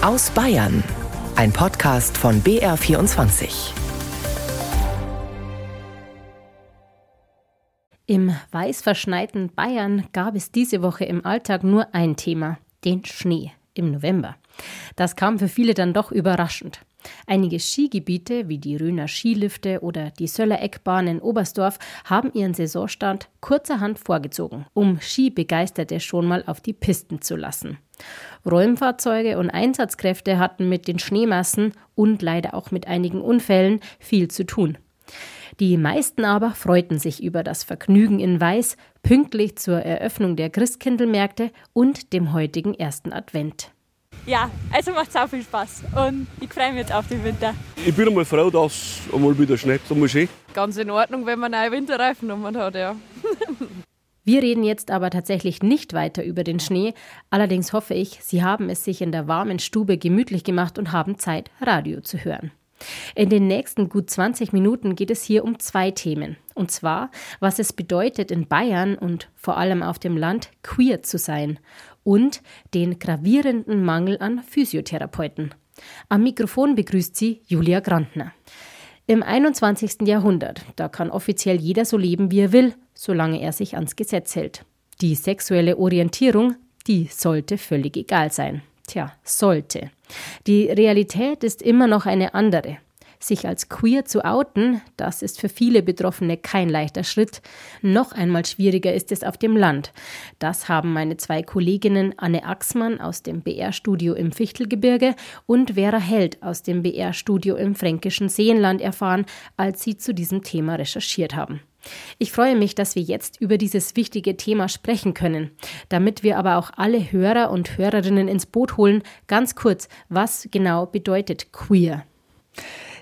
Aus Bayern. Ein Podcast von BR24. Im weiß verschneiten Bayern gab es diese Woche im Alltag nur ein Thema, den Schnee im November. Das kam für viele dann doch überraschend. Einige Skigebiete wie die Röner Skilifte oder die Söller Eckbahn in Oberstdorf haben ihren Saisonstand kurzerhand vorgezogen, um Skibegeisterte schon mal auf die Pisten zu lassen. Räumfahrzeuge und Einsatzkräfte hatten mit den Schneemassen und leider auch mit einigen Unfällen viel zu tun. Die meisten aber freuten sich über das Vergnügen in Weiß, pünktlich zur Eröffnung der Christkindlmärkte und dem heutigen ersten Advent. Ja, also macht auch viel Spaß und ich freue mich jetzt auf den Winter. Ich bin einmal froh, dass einmal wieder schneit, einmal schön. Ganz in Ordnung, wenn man neue Winterreifen genommen hat, ja. Wir reden jetzt aber tatsächlich nicht weiter über den Schnee. Allerdings hoffe ich, Sie haben es sich in der warmen Stube gemütlich gemacht und haben Zeit, Radio zu hören. In den nächsten gut 20 Minuten geht es hier um zwei Themen. Und zwar, was es bedeutet, in Bayern und vor allem auf dem Land queer zu sein und den gravierenden Mangel an Physiotherapeuten. Am Mikrofon begrüßt sie Julia Grantner. Im 21. Jahrhundert, da kann offiziell jeder so leben, wie er will, solange er sich ans Gesetz hält. Die sexuelle Orientierung, die sollte völlig egal sein. Tja, sollte. Die Realität ist immer noch eine andere. Sich als queer zu outen, das ist für viele Betroffene kein leichter Schritt. Noch einmal schwieriger ist es auf dem Land. Das haben meine zwei Kolleginnen Anne Axmann aus dem BR-Studio im Fichtelgebirge und Vera Held aus dem BR-Studio im fränkischen Seenland erfahren, als sie zu diesem Thema recherchiert haben. Ich freue mich, dass wir jetzt über dieses wichtige Thema sprechen können. Damit wir aber auch alle Hörer und Hörerinnen ins Boot holen, ganz kurz, was genau bedeutet queer?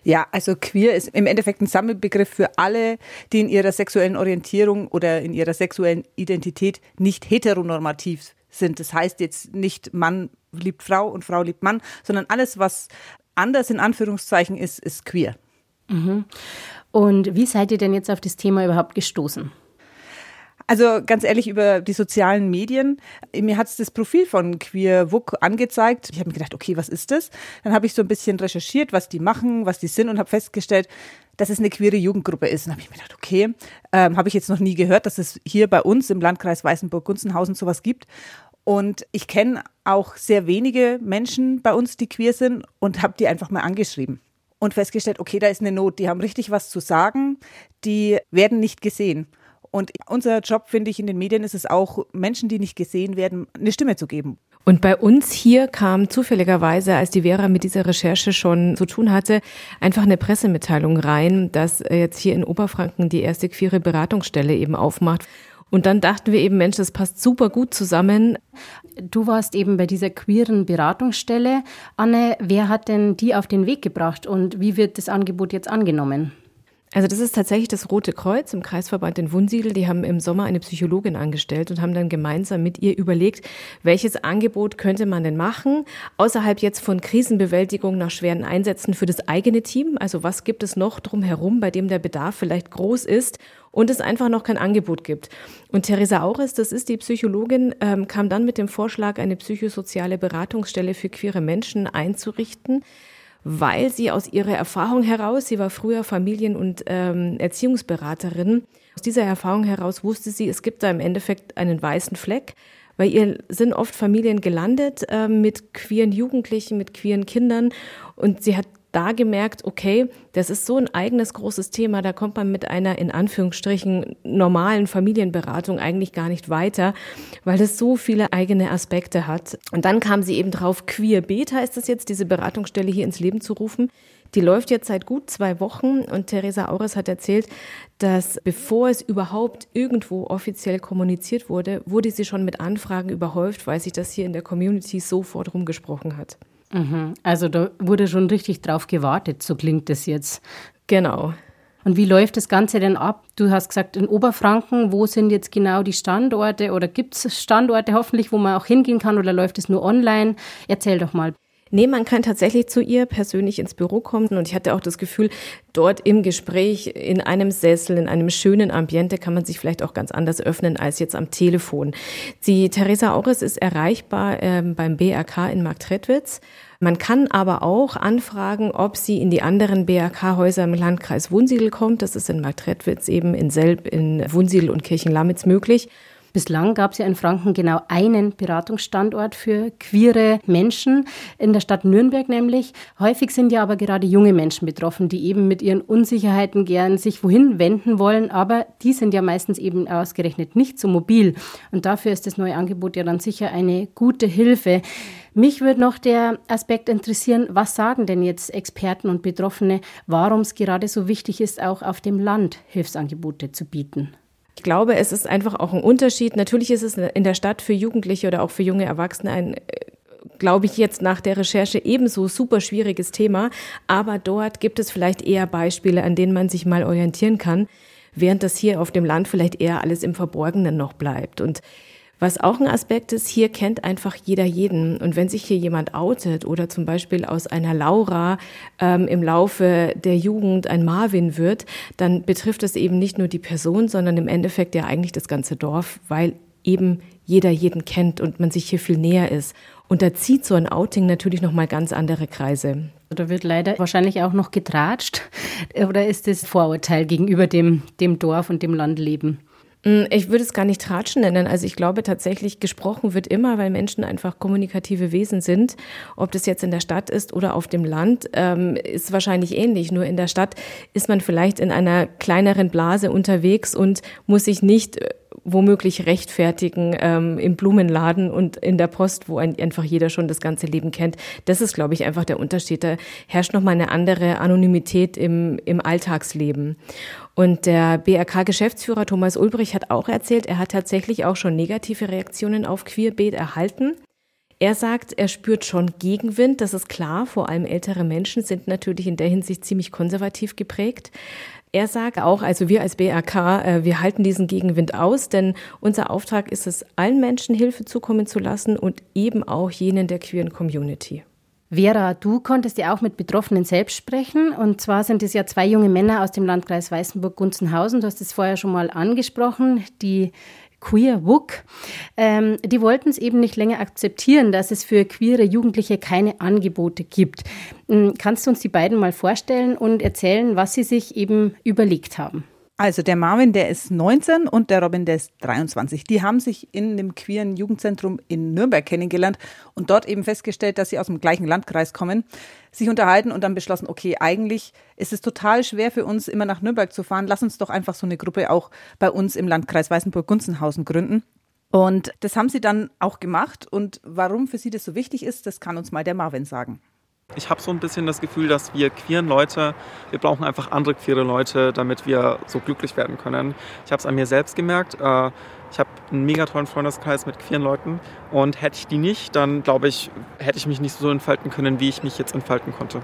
Ja, also queer ist im Endeffekt ein Sammelbegriff für alle, die in ihrer sexuellen Orientierung oder in ihrer sexuellen Identität nicht heteronormativ sind. Das heißt jetzt nicht Mann liebt Frau und Frau liebt Mann, sondern alles, was anders in Anführungszeichen ist, ist queer. Mhm. Und wie seid ihr denn jetzt auf das Thema überhaupt gestoßen? Also ganz ehrlich, über die sozialen Medien. Mir hat es das Profil von Queer Wuk angezeigt. Ich habe mir gedacht, okay, was ist das? Dann habe ich so ein bisschen recherchiert, was die machen, was die sind und habe festgestellt, dass es eine queere Jugendgruppe ist. Und habe ich mir gedacht, okay, ähm, habe ich jetzt noch nie gehört, dass es hier bei uns im Landkreis Weißenburg-Gunzenhausen sowas gibt. Und ich kenne auch sehr wenige Menschen bei uns, die queer sind und habe die einfach mal angeschrieben und festgestellt, okay, da ist eine Not, die haben richtig was zu sagen, die werden nicht gesehen. Und unser Job, finde ich, in den Medien ist es auch, Menschen, die nicht gesehen werden, eine Stimme zu geben. Und bei uns hier kam zufälligerweise, als die Vera mit dieser Recherche schon zu tun hatte, einfach eine Pressemitteilung rein, dass jetzt hier in Oberfranken die erste queere Beratungsstelle eben aufmacht. Und dann dachten wir eben, Mensch, das passt super gut zusammen. Du warst eben bei dieser queeren Beratungsstelle. Anne, wer hat denn die auf den Weg gebracht und wie wird das Angebot jetzt angenommen? Also das ist tatsächlich das Rote Kreuz im Kreisverband in Wunsiedel. Die haben im Sommer eine Psychologin angestellt und haben dann gemeinsam mit ihr überlegt, welches Angebot könnte man denn machen, außerhalb jetzt von Krisenbewältigung nach schweren Einsätzen für das eigene Team. Also was gibt es noch drumherum, bei dem der Bedarf vielleicht groß ist und es einfach noch kein Angebot gibt. Und Theresa Aures, das ist die Psychologin, ähm, kam dann mit dem Vorschlag, eine psychosoziale Beratungsstelle für queere Menschen einzurichten weil sie aus ihrer Erfahrung heraus, sie war früher Familien- und ähm, Erziehungsberaterin, aus dieser Erfahrung heraus wusste sie, es gibt da im Endeffekt einen weißen Fleck. Bei ihr sind oft Familien gelandet äh, mit queeren Jugendlichen, mit queeren Kindern und sie hat da gemerkt, okay, das ist so ein eigenes großes Thema, da kommt man mit einer in Anführungsstrichen normalen Familienberatung eigentlich gar nicht weiter, weil das so viele eigene Aspekte hat. Und dann kam sie eben drauf, Queer Beta ist es jetzt, diese Beratungsstelle hier ins Leben zu rufen. Die läuft jetzt seit gut zwei Wochen und Theresa Aures hat erzählt, dass bevor es überhaupt irgendwo offiziell kommuniziert wurde, wurde sie schon mit Anfragen überhäuft, weil sich das hier in der Community sofort rumgesprochen hat. Mhm. Also da wurde schon richtig drauf gewartet, so klingt das jetzt. Genau. Und wie läuft das Ganze denn ab? Du hast gesagt, in Oberfranken, wo sind jetzt genau die Standorte oder gibt es Standorte hoffentlich, wo man auch hingehen kann oder läuft es nur online? Erzähl doch mal. Nee, man kann tatsächlich zu ihr persönlich ins Büro kommen und ich hatte auch das Gefühl, dort im Gespräch, in einem Sessel, in einem schönen Ambiente kann man sich vielleicht auch ganz anders öffnen als jetzt am Telefon. Die Theresa Auris ist erreichbar ähm, beim BRK in Marktredwitz. Man kann aber auch anfragen, ob sie in die anderen BRK-Häuser im Landkreis Wunsiedel kommt. Das ist in Marktredwitz eben in Selb, in Wunsiedel und Kirchenlamitz möglich. Bislang gab es ja in Franken genau einen Beratungsstandort für queere Menschen, in der Stadt Nürnberg nämlich. Häufig sind ja aber gerade junge Menschen betroffen, die eben mit ihren Unsicherheiten gern sich wohin wenden wollen, aber die sind ja meistens eben ausgerechnet nicht so mobil. Und dafür ist das neue Angebot ja dann sicher eine gute Hilfe. Mich würde noch der Aspekt interessieren, was sagen denn jetzt Experten und Betroffene, warum es gerade so wichtig ist, auch auf dem Land Hilfsangebote zu bieten? Ich glaube, es ist einfach auch ein Unterschied. Natürlich ist es in der Stadt für Jugendliche oder auch für junge Erwachsene ein äh, glaube ich, jetzt nach der Recherche ebenso super schwieriges Thema. Aber dort gibt es vielleicht eher Beispiele, an denen man sich mal orientieren kann, während das hier auf dem Land vielleicht eher alles im Verborgenen noch bleibt. Und was auch ein Aspekt ist, hier kennt einfach jeder jeden. Und wenn sich hier jemand outet oder zum Beispiel aus einer Laura ähm, im Laufe der Jugend ein Marvin wird, dann betrifft es eben nicht nur die Person, sondern im Endeffekt ja eigentlich das ganze Dorf, weil eben jeder jeden kennt und man sich hier viel näher ist. Und da zieht so ein Outing natürlich nochmal ganz andere Kreise. Da wird leider wahrscheinlich auch noch getratscht. Oder ist das Vorurteil gegenüber dem, dem Dorf und dem Landleben? Mm, ich würde es gar nicht Tratschen nennen. Also ich glaube tatsächlich, gesprochen wird immer, weil Menschen einfach kommunikative Wesen sind. Ob das jetzt in der Stadt ist oder auf dem Land, ähm, ist wahrscheinlich ähnlich. Nur in der Stadt ist man vielleicht in einer kleineren Blase unterwegs und muss sich nicht äh, womöglich rechtfertigen ähm, im Blumenladen und in der Post, wo ein, einfach jeder schon das ganze Leben kennt. Das ist, glaube ich, einfach der Unterschied. Da herrscht nochmal eine andere Anonymität im, im Alltagsleben. Und der BRK-Geschäftsführer Thomas Ulbrich hat auch erzählt, er hat tatsächlich auch schon negative Reaktionen auf Queerbeet erhalten. Er sagt, er spürt schon Gegenwind, das ist klar, vor allem ältere Menschen sind natürlich in der Hinsicht ziemlich konservativ geprägt. Er sagt auch, also wir als BRK, äh, wir halten diesen Gegenwind aus, denn unser Auftrag ist es, allen Menschen Hilfe zukommen zu lassen und eben auch jenen der queeren Community. Vera, du konntest ja auch mit Betroffenen selbst sprechen. Und zwar sind es ja zwei junge Männer aus dem Landkreis Weißenburg-Gunzenhausen. Du hast es vorher schon mal angesprochen, die Queer Wook. Ähm, die wollten es eben nicht länger akzeptieren, dass es für queere Jugendliche keine Angebote gibt. Ähm, kannst du uns die beiden mal vorstellen und erzählen, was sie sich eben überlegt haben? Also der Marvin, der ist 19 und der Robin, der ist 23. Die haben sich in dem queeren Jugendzentrum in Nürnberg kennengelernt und dort eben festgestellt, dass sie aus dem gleichen Landkreis kommen, sich unterhalten und dann beschlossen, okay, eigentlich ist es total schwer für uns, immer nach Nürnberg zu fahren. Lass uns doch einfach so eine Gruppe auch bei uns im Landkreis Weißenburg-Gunzenhausen gründen. Und das haben sie dann auch gemacht. Und warum für sie das so wichtig ist, das kann uns mal der Marvin sagen. Ich habe so ein bisschen das Gefühl, dass wir queeren Leute, wir brauchen einfach andere queere Leute, damit wir so glücklich werden können. Ich habe es an mir selbst gemerkt. Äh, ich habe einen mega tollen Freundeskreis mit queeren Leuten und hätte ich die nicht, dann glaube ich, hätte ich mich nicht so entfalten können, wie ich mich jetzt entfalten konnte.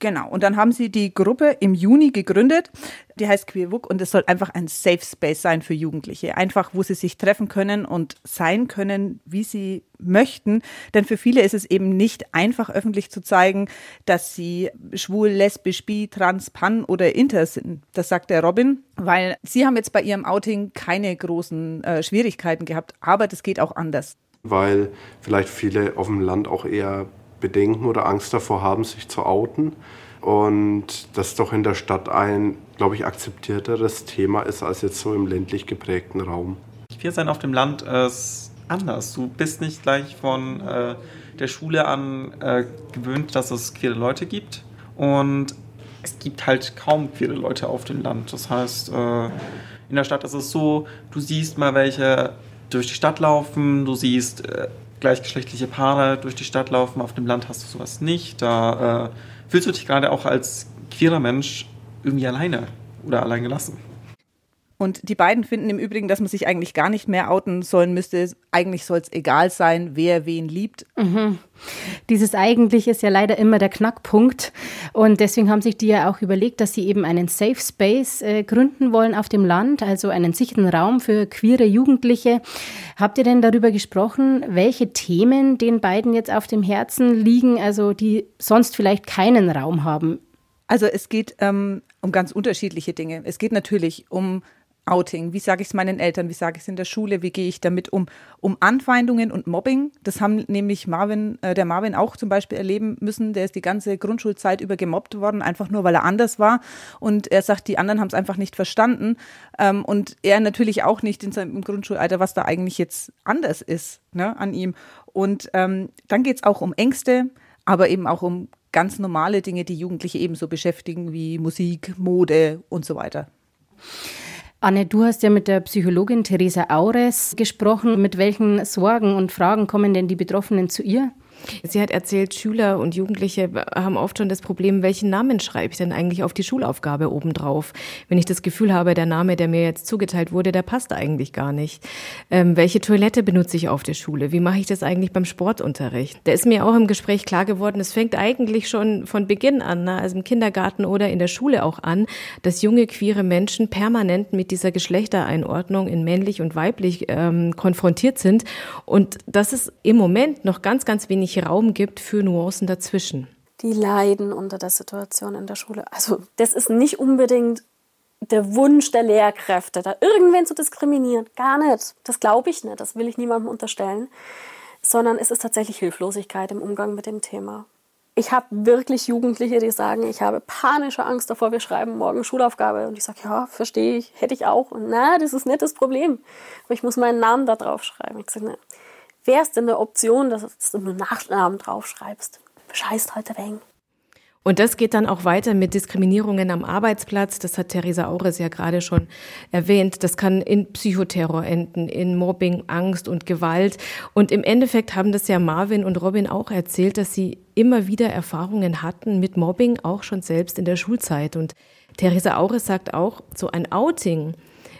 Genau. Und dann haben sie die Gruppe im Juni gegründet. Die heißt Queerwook und es soll einfach ein Safe Space sein für Jugendliche. Einfach, wo sie sich treffen können und sein können, wie sie möchten. Denn für viele ist es eben nicht einfach öffentlich zu zeigen, dass sie schwul, lesbisch, bi, trans, pan oder inter sind. Das sagt der Robin, weil sie haben jetzt bei ihrem Outing keine großen äh, Schwierigkeiten gehabt. Aber das geht auch anders. Weil vielleicht viele auf dem Land auch eher Bedenken oder Angst davor haben, sich zu outen. Und das doch in der Stadt ein, glaube ich, akzeptierteres Thema ist als jetzt so im ländlich geprägten Raum. Queer sein auf dem Land ist anders. Du bist nicht gleich von äh, der Schule an äh, gewöhnt, dass es queere Leute gibt. Und es gibt halt kaum queere Leute auf dem Land. Das heißt, äh, in der Stadt ist es so, du siehst mal welche durch die Stadt laufen, du siehst äh, gleichgeschlechtliche Paare durch die Stadt laufen. Auf dem Land hast du sowas nicht. Da äh, fühlst du dich gerade auch als queerer Mensch irgendwie alleine oder allein gelassen. Und die beiden finden im Übrigen, dass man sich eigentlich gar nicht mehr outen sollen müsste. Eigentlich soll es egal sein, wer wen liebt. Mhm. Dieses eigentlich ist ja leider immer der Knackpunkt. Und deswegen haben sich die ja auch überlegt, dass sie eben einen Safe Space äh, gründen wollen auf dem Land, also einen sicheren Raum für queere Jugendliche. Habt ihr denn darüber gesprochen, welche Themen den beiden jetzt auf dem Herzen liegen, also die sonst vielleicht keinen Raum haben? Also es geht ähm, um ganz unterschiedliche Dinge. Es geht natürlich um Outing? Wie sage ich es meinen Eltern? Wie sage ich es in der Schule? Wie gehe ich damit um? Um Anfeindungen und Mobbing. Das haben nämlich Marvin, äh, der Marvin auch zum Beispiel erleben müssen. Der ist die ganze Grundschulzeit über gemobbt worden, einfach nur weil er anders war. Und er sagt, die anderen haben es einfach nicht verstanden. Ähm, und er natürlich auch nicht in seinem Grundschulalter, was da eigentlich jetzt anders ist ne, an ihm. Und ähm, dann geht es auch um Ängste, aber eben auch um ganz normale Dinge, die Jugendliche ebenso beschäftigen, wie Musik, Mode und so weiter. Anne, du hast ja mit der Psychologin Theresa Aures gesprochen. Mit welchen Sorgen und Fragen kommen denn die Betroffenen zu ihr? Sie hat erzählt, Schüler und Jugendliche haben oft schon das Problem, welchen Namen schreibe ich denn eigentlich auf die Schulaufgabe obendrauf? Wenn ich das Gefühl habe, der Name, der mir jetzt zugeteilt wurde, der passt eigentlich gar nicht. Ähm, welche Toilette benutze ich auf der Schule? Wie mache ich das eigentlich beim Sportunterricht? Da ist mir auch im Gespräch klar geworden, es fängt eigentlich schon von Beginn an, ne? also im Kindergarten oder in der Schule auch an, dass junge queere Menschen permanent mit dieser Geschlechtereinordnung in männlich und weiblich ähm, konfrontiert sind und dass es im Moment noch ganz, ganz wenig wenig Raum gibt für Nuancen dazwischen. Die leiden unter der Situation in der Schule. Also das ist nicht unbedingt der Wunsch der Lehrkräfte, da irgendwen zu diskriminieren. Gar nicht. Das glaube ich nicht. Das will ich niemandem unterstellen. Sondern es ist tatsächlich Hilflosigkeit im Umgang mit dem Thema. Ich habe wirklich Jugendliche, die sagen, ich habe panische Angst davor, wir schreiben morgen Schulaufgabe. Und ich sage, ja, verstehe ich, hätte ich auch. Und na, das ist nicht das Problem. Aber ich muss meinen Namen da drauf schreiben. Ich sage, ne, wäre es denn eine Option, dass du nur Nachnamen draufschreibst? Scheißt heute wegen. Und das geht dann auch weiter mit Diskriminierungen am Arbeitsplatz. Das hat Theresa Aures ja gerade schon erwähnt. Das kann in Psychoterror enden, in Mobbing, Angst und Gewalt. Und im Endeffekt haben das ja Marvin und Robin auch erzählt, dass sie immer wieder Erfahrungen hatten mit Mobbing, auch schon selbst in der Schulzeit. Und Theresa Aures sagt auch, so ein Outing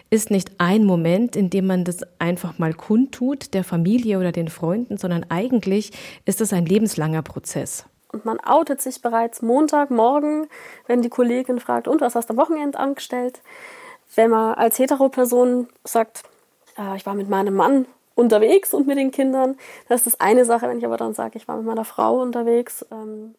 ist nicht ein Moment, in dem man das einfach mal kundtut, der Familie oder den Freunden, sondern eigentlich ist das ein lebenslanger Prozess. Und man outet sich bereits Montagmorgen, wenn die Kollegin fragt, und was hast du am Wochenende angestellt? Wenn man als Heteroperson sagt, äh, ich war mit meinem Mann unterwegs und mit den Kindern, das ist das eine Sache. Wenn ich aber dann sage, ich war mit meiner Frau unterwegs, ähm,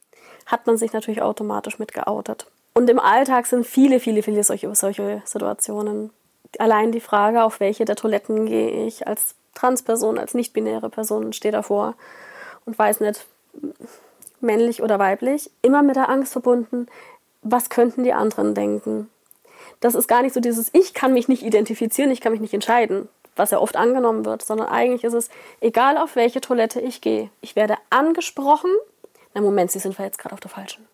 hat man sich natürlich automatisch mit geoutet. Und im Alltag sind viele, viele, viele solche, solche Situationen allein die Frage, auf welche der Toiletten gehe ich als Transperson, als nicht-binäre Person, stehe davor und weiß nicht, männlich oder weiblich, immer mit der Angst verbunden, was könnten die anderen denken. Das ist gar nicht so dieses, ich kann mich nicht identifizieren, ich kann mich nicht entscheiden, was ja oft angenommen wird, sondern eigentlich ist es, egal auf welche Toilette ich gehe, ich werde angesprochen. Na Moment, Sie sind jetzt gerade auf der falschen.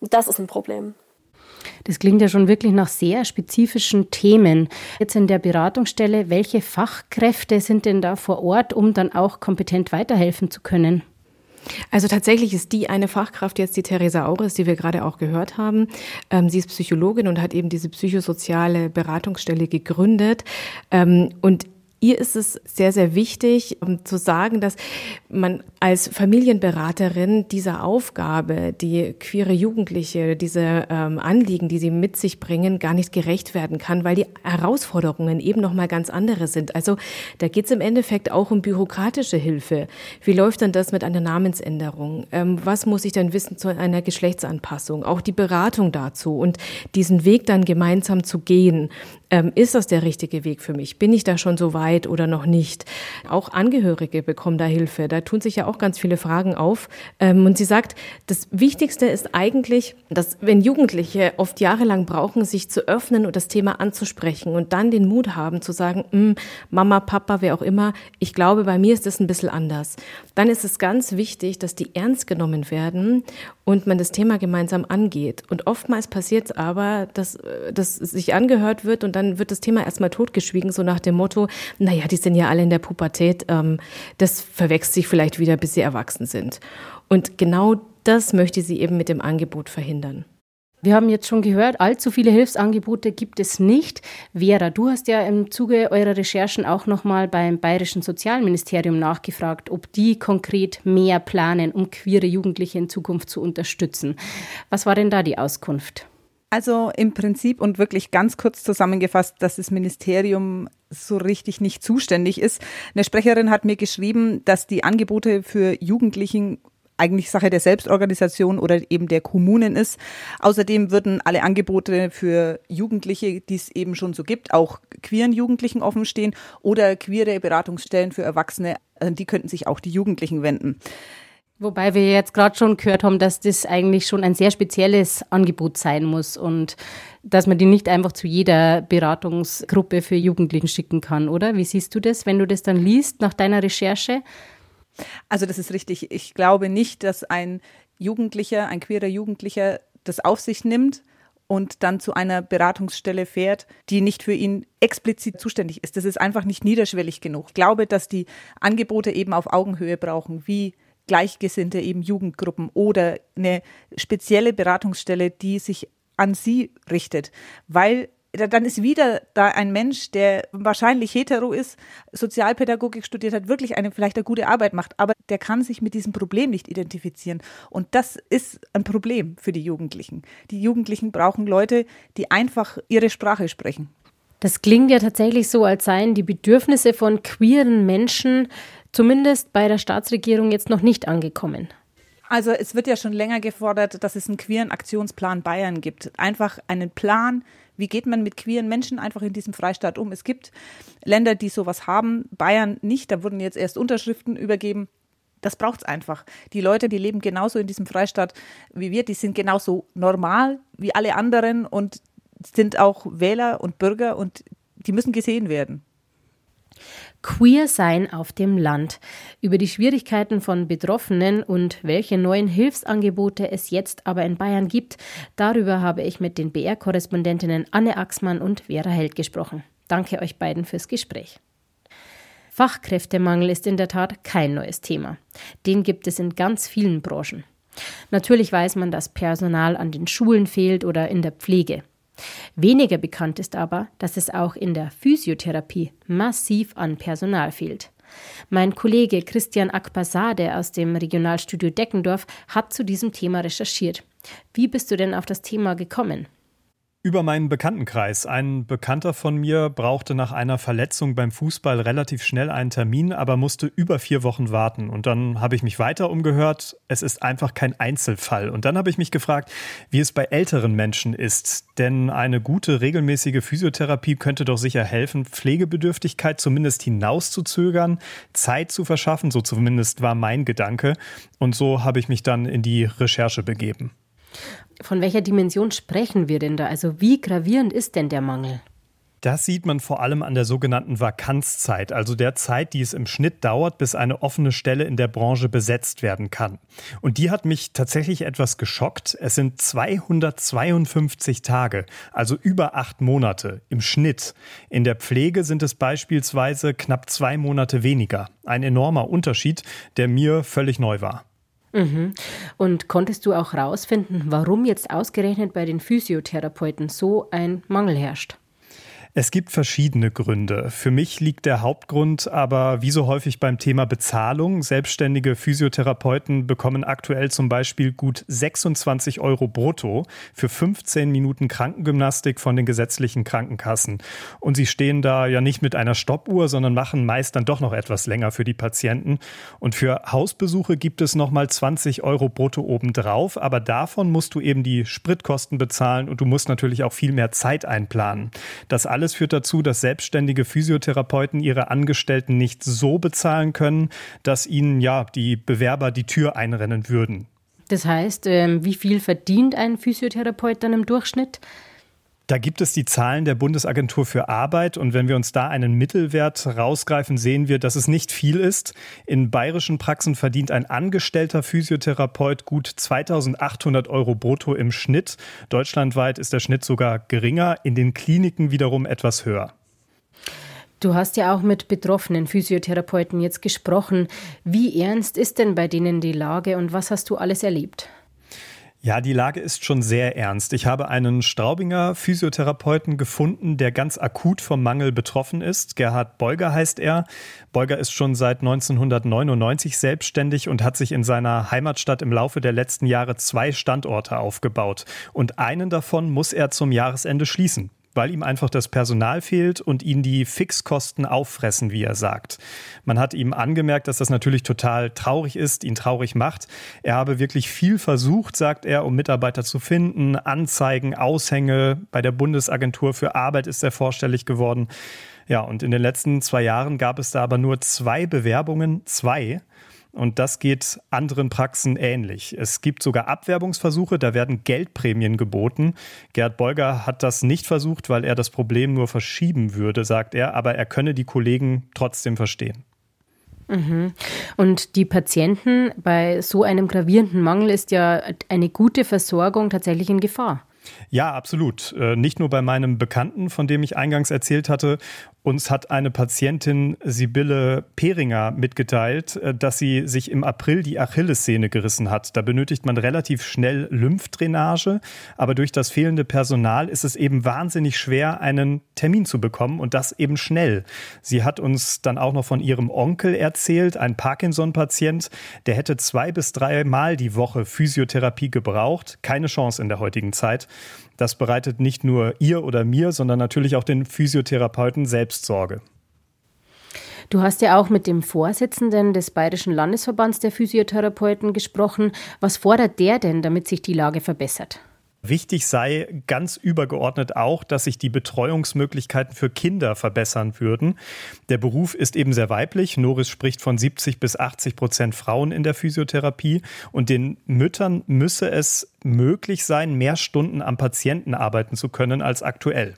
Und das ist ein Problem. Das klingt ja schon wirklich nach sehr spezifischen Themen. Jetzt in der Beratungsstelle, welche Fachkräfte sind denn da vor Ort, um dann auch kompetent weiterhelfen zu können? Also tatsächlich ist die eine Fachkraft jetzt die Theresa Aures, die wir gerade auch gehört haben. Ähm, sie ist Psychologin und hat eben diese psychosoziale Beratungsstelle gegründet. Ähm, und Ihr ist es sehr, sehr wichtig, um zu sagen, dass man als Familienberaterin dieser Aufgabe, die queere Jugendliche, diese ähm, Anliegen, die sie mit sich bringen, gar nicht gerecht werden kann, weil die Herausforderungen eben noch mal ganz andere sind. Also da geht es im Endeffekt auch um bürokratische Hilfe. Wie läuft dann das mit einer Namensänderung? Ähm, was muss ich dann wissen zu einer Geschlechtsanpassung? Auch die Beratung dazu und diesen Weg dann gemeinsam zu gehen. Ähm, ist das der richtige Weg für mich? Bin ich da schon so weit oder noch nicht? Auch Angehörige bekommen da Hilfe. Da tun sich ja auch ganz viele Fragen auf. Ähm, und sie sagt, das Wichtigste ist eigentlich, dass wenn Jugendliche oft jahrelang brauchen, sich zu öffnen und das Thema anzusprechen und dann den Mut haben zu sagen, hm, Mama, Papa, wer auch immer, ich glaube, bei mir ist das ein bisschen anders. Dann ist es ganz wichtig, dass die ernst genommen werden und man das Thema gemeinsam angeht. Und oftmals passiert es aber, dass das sich angehört wird und dann wird das Thema erstmal totgeschwiegen, so nach dem Motto, naja, die sind ja alle in der Pubertät, ähm, das verwechselt sich vielleicht wieder, bis sie erwachsen sind. Und genau das möchte sie eben mit dem Angebot verhindern. Wir haben jetzt schon gehört, allzu viele Hilfsangebote gibt es nicht. Vera, du hast ja im Zuge eurer Recherchen auch nochmal beim Bayerischen Sozialministerium nachgefragt, ob die konkret mehr planen, um queere Jugendliche in Zukunft zu unterstützen. Was war denn da die Auskunft? Also im Prinzip und wirklich ganz kurz zusammengefasst, dass das Ministerium so richtig nicht zuständig ist. Eine Sprecherin hat mir geschrieben, dass die Angebote für Jugendlichen eigentlich Sache der Selbstorganisation oder eben der Kommunen ist. Außerdem würden alle Angebote für Jugendliche, die es eben schon so gibt, auch queeren Jugendlichen offen stehen oder queere Beratungsstellen für Erwachsene, an die könnten sich auch die Jugendlichen wenden. Wobei wir jetzt gerade schon gehört haben, dass das eigentlich schon ein sehr spezielles Angebot sein muss und dass man die nicht einfach zu jeder Beratungsgruppe für Jugendlichen schicken kann, oder? Wie siehst du das, wenn du das dann liest nach deiner Recherche? Also das ist richtig. Ich glaube nicht, dass ein Jugendlicher, ein queerer Jugendlicher das auf sich nimmt und dann zu einer Beratungsstelle fährt, die nicht für ihn explizit zuständig ist. Das ist einfach nicht niederschwellig genug. Ich glaube, dass die Angebote eben auf Augenhöhe brauchen, wie Gleichgesinnte eben Jugendgruppen oder eine spezielle Beratungsstelle, die sich an sie richtet, weil dann ist wieder da ein Mensch, der wahrscheinlich hetero ist, Sozialpädagogik studiert hat, wirklich eine vielleicht eine gute Arbeit macht, aber der kann sich mit diesem Problem nicht identifizieren. Und das ist ein Problem für die Jugendlichen. Die Jugendlichen brauchen Leute, die einfach ihre Sprache sprechen. Das klingt ja tatsächlich so, als seien die Bedürfnisse von queeren Menschen zumindest bei der Staatsregierung jetzt noch nicht angekommen. Also es wird ja schon länger gefordert, dass es einen queeren Aktionsplan Bayern gibt. Einfach einen Plan, wie geht man mit queeren Menschen einfach in diesem Freistaat um? Es gibt Länder, die sowas haben, Bayern nicht, da wurden jetzt erst Unterschriften übergeben. Das braucht es einfach. Die Leute, die leben genauso in diesem Freistaat wie wir, die sind genauso normal wie alle anderen und sind auch Wähler und Bürger und die müssen gesehen werden. Queer sein auf dem Land. Über die Schwierigkeiten von Betroffenen und welche neuen Hilfsangebote es jetzt aber in Bayern gibt, darüber habe ich mit den BR-Korrespondentinnen Anne Axmann und Vera Held gesprochen. Danke euch beiden fürs Gespräch. Fachkräftemangel ist in der Tat kein neues Thema. Den gibt es in ganz vielen Branchen. Natürlich weiß man, dass Personal an den Schulen fehlt oder in der Pflege. Weniger bekannt ist aber, dass es auch in der Physiotherapie massiv an Personal fehlt. Mein Kollege Christian Akbasade aus dem Regionalstudio Deckendorf hat zu diesem Thema recherchiert. Wie bist du denn auf das Thema gekommen? Über meinen Bekanntenkreis. Ein Bekannter von mir brauchte nach einer Verletzung beim Fußball relativ schnell einen Termin, aber musste über vier Wochen warten. Und dann habe ich mich weiter umgehört. Es ist einfach kein Einzelfall. Und dann habe ich mich gefragt, wie es bei älteren Menschen ist. Denn eine gute, regelmäßige Physiotherapie könnte doch sicher helfen, Pflegebedürftigkeit zumindest hinauszuzögern, Zeit zu verschaffen. So zumindest war mein Gedanke. Und so habe ich mich dann in die Recherche begeben. Von welcher Dimension sprechen wir denn da? Also wie gravierend ist denn der Mangel? Das sieht man vor allem an der sogenannten Vakanzzeit, also der Zeit, die es im Schnitt dauert, bis eine offene Stelle in der Branche besetzt werden kann. Und die hat mich tatsächlich etwas geschockt. Es sind 252 Tage, also über acht Monate im Schnitt. In der Pflege sind es beispielsweise knapp zwei Monate weniger. Ein enormer Unterschied, der mir völlig neu war. Mhm. Und konntest du auch herausfinden, warum jetzt ausgerechnet bei den Physiotherapeuten so ein Mangel herrscht? Es gibt verschiedene Gründe. Für mich liegt der Hauptgrund aber wie so häufig beim Thema Bezahlung. Selbstständige Physiotherapeuten bekommen aktuell zum Beispiel gut 26 Euro brutto für 15 Minuten Krankengymnastik von den gesetzlichen Krankenkassen. Und sie stehen da ja nicht mit einer Stoppuhr, sondern machen meist dann doch noch etwas länger für die Patienten. Und für Hausbesuche gibt es nochmal 20 Euro brutto obendrauf, aber davon musst du eben die Spritkosten bezahlen und du musst natürlich auch viel mehr Zeit einplanen. Das alles führt dazu, dass selbstständige Physiotherapeuten ihre Angestellten nicht so bezahlen können, dass ihnen ja die Bewerber die Tür einrennen würden. Das heißt, ähm, wie viel verdient ein Physiotherapeut dann im Durchschnitt? Da gibt es die Zahlen der Bundesagentur für Arbeit und wenn wir uns da einen Mittelwert rausgreifen, sehen wir, dass es nicht viel ist. In bayerischen Praxen verdient ein angestellter Physiotherapeut gut 2800 Euro brutto im Schnitt. Deutschlandweit ist der Schnitt sogar geringer, in den Kliniken wiederum etwas höher. Du hast ja auch mit betroffenen Physiotherapeuten jetzt gesprochen. Wie ernst ist denn bei denen die Lage und was hast du alles erlebt? Ja, die Lage ist schon sehr ernst. Ich habe einen Straubinger Physiotherapeuten gefunden, der ganz akut vom Mangel betroffen ist. Gerhard Beuger heißt er. Beuger ist schon seit 1999 selbstständig und hat sich in seiner Heimatstadt im Laufe der letzten Jahre zwei Standorte aufgebaut. Und einen davon muss er zum Jahresende schließen weil ihm einfach das Personal fehlt und ihn die Fixkosten auffressen, wie er sagt. Man hat ihm angemerkt, dass das natürlich total traurig ist, ihn traurig macht. Er habe wirklich viel versucht, sagt er, um Mitarbeiter zu finden, Anzeigen, Aushänge. Bei der Bundesagentur für Arbeit ist er vorstellig geworden. Ja, und in den letzten zwei Jahren gab es da aber nur zwei Bewerbungen, zwei. Und das geht anderen Praxen ähnlich. Es gibt sogar Abwerbungsversuche, da werden Geldprämien geboten. Gerd Beuger hat das nicht versucht, weil er das Problem nur verschieben würde, sagt er, aber er könne die Kollegen trotzdem verstehen. Mhm. Und die Patienten bei so einem gravierenden Mangel ist ja eine gute Versorgung tatsächlich in Gefahr. Ja, absolut. Äh, nicht nur bei meinem Bekannten, von dem ich eingangs erzählt hatte. Uns hat eine Patientin Sibylle Peringer mitgeteilt, äh, dass sie sich im April die Achillessehne gerissen hat. Da benötigt man relativ schnell Lymphdrainage, aber durch das fehlende Personal ist es eben wahnsinnig schwer, einen Termin zu bekommen und das eben schnell. Sie hat uns dann auch noch von ihrem Onkel erzählt, ein Parkinson-Patient, der hätte zwei bis drei Mal die Woche Physiotherapie gebraucht. Keine Chance in der heutigen Zeit. Das bereitet nicht nur ihr oder mir, sondern natürlich auch den Physiotherapeuten selbst Sorge. Du hast ja auch mit dem Vorsitzenden des Bayerischen Landesverbands der Physiotherapeuten gesprochen. Was fordert der denn, damit sich die Lage verbessert? Wichtig sei ganz übergeordnet auch, dass sich die Betreuungsmöglichkeiten für Kinder verbessern würden. Der Beruf ist eben sehr weiblich. Noris spricht von 70 bis 80 Prozent Frauen in der Physiotherapie. Und den Müttern müsse es möglich sein, mehr Stunden am Patienten arbeiten zu können als aktuell.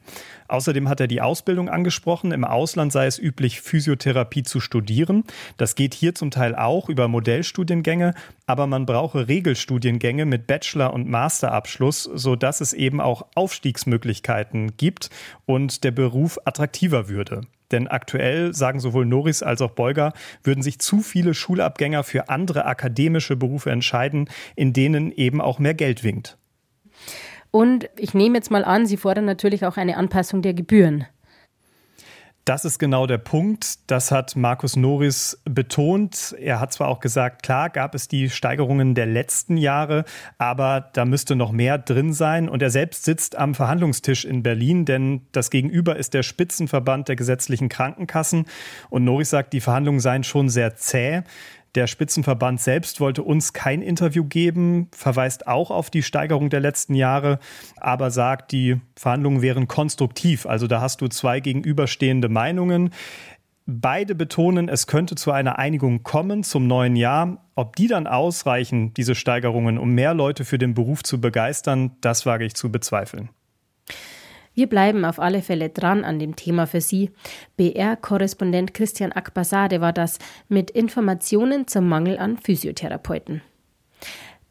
Außerdem hat er die Ausbildung angesprochen. Im Ausland sei es üblich, Physiotherapie zu studieren. Das geht hier zum Teil auch über Modellstudiengänge, aber man brauche Regelstudiengänge mit Bachelor- und Masterabschluss, sodass es eben auch Aufstiegsmöglichkeiten gibt und der Beruf attraktiver würde. Denn aktuell, sagen sowohl Norris als auch Beuger, würden sich zu viele Schulabgänger für andere akademische Berufe entscheiden, in denen eben auch mehr Geld winkt. Und ich nehme jetzt mal an, Sie fordern natürlich auch eine Anpassung der Gebühren. Das ist genau der Punkt. Das hat Markus Norris betont. Er hat zwar auch gesagt, klar gab es die Steigerungen der letzten Jahre, aber da müsste noch mehr drin sein. Und er selbst sitzt am Verhandlungstisch in Berlin, denn das Gegenüber ist der Spitzenverband der gesetzlichen Krankenkassen. Und Norris sagt, die Verhandlungen seien schon sehr zäh. Der Spitzenverband selbst wollte uns kein Interview geben, verweist auch auf die Steigerung der letzten Jahre, aber sagt, die Verhandlungen wären konstruktiv. Also da hast du zwei gegenüberstehende Meinungen. Beide betonen, es könnte zu einer Einigung kommen zum neuen Jahr. Ob die dann ausreichen, diese Steigerungen, um mehr Leute für den Beruf zu begeistern, das wage ich zu bezweifeln. Wir bleiben auf alle Fälle dran an dem Thema für Sie. BR-Korrespondent Christian Akbasade war das mit Informationen zum Mangel an Physiotherapeuten.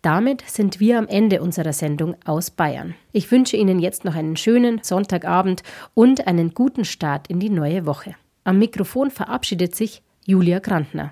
Damit sind wir am Ende unserer Sendung aus Bayern. Ich wünsche Ihnen jetzt noch einen schönen Sonntagabend und einen guten Start in die neue Woche. Am Mikrofon verabschiedet sich Julia Grantner.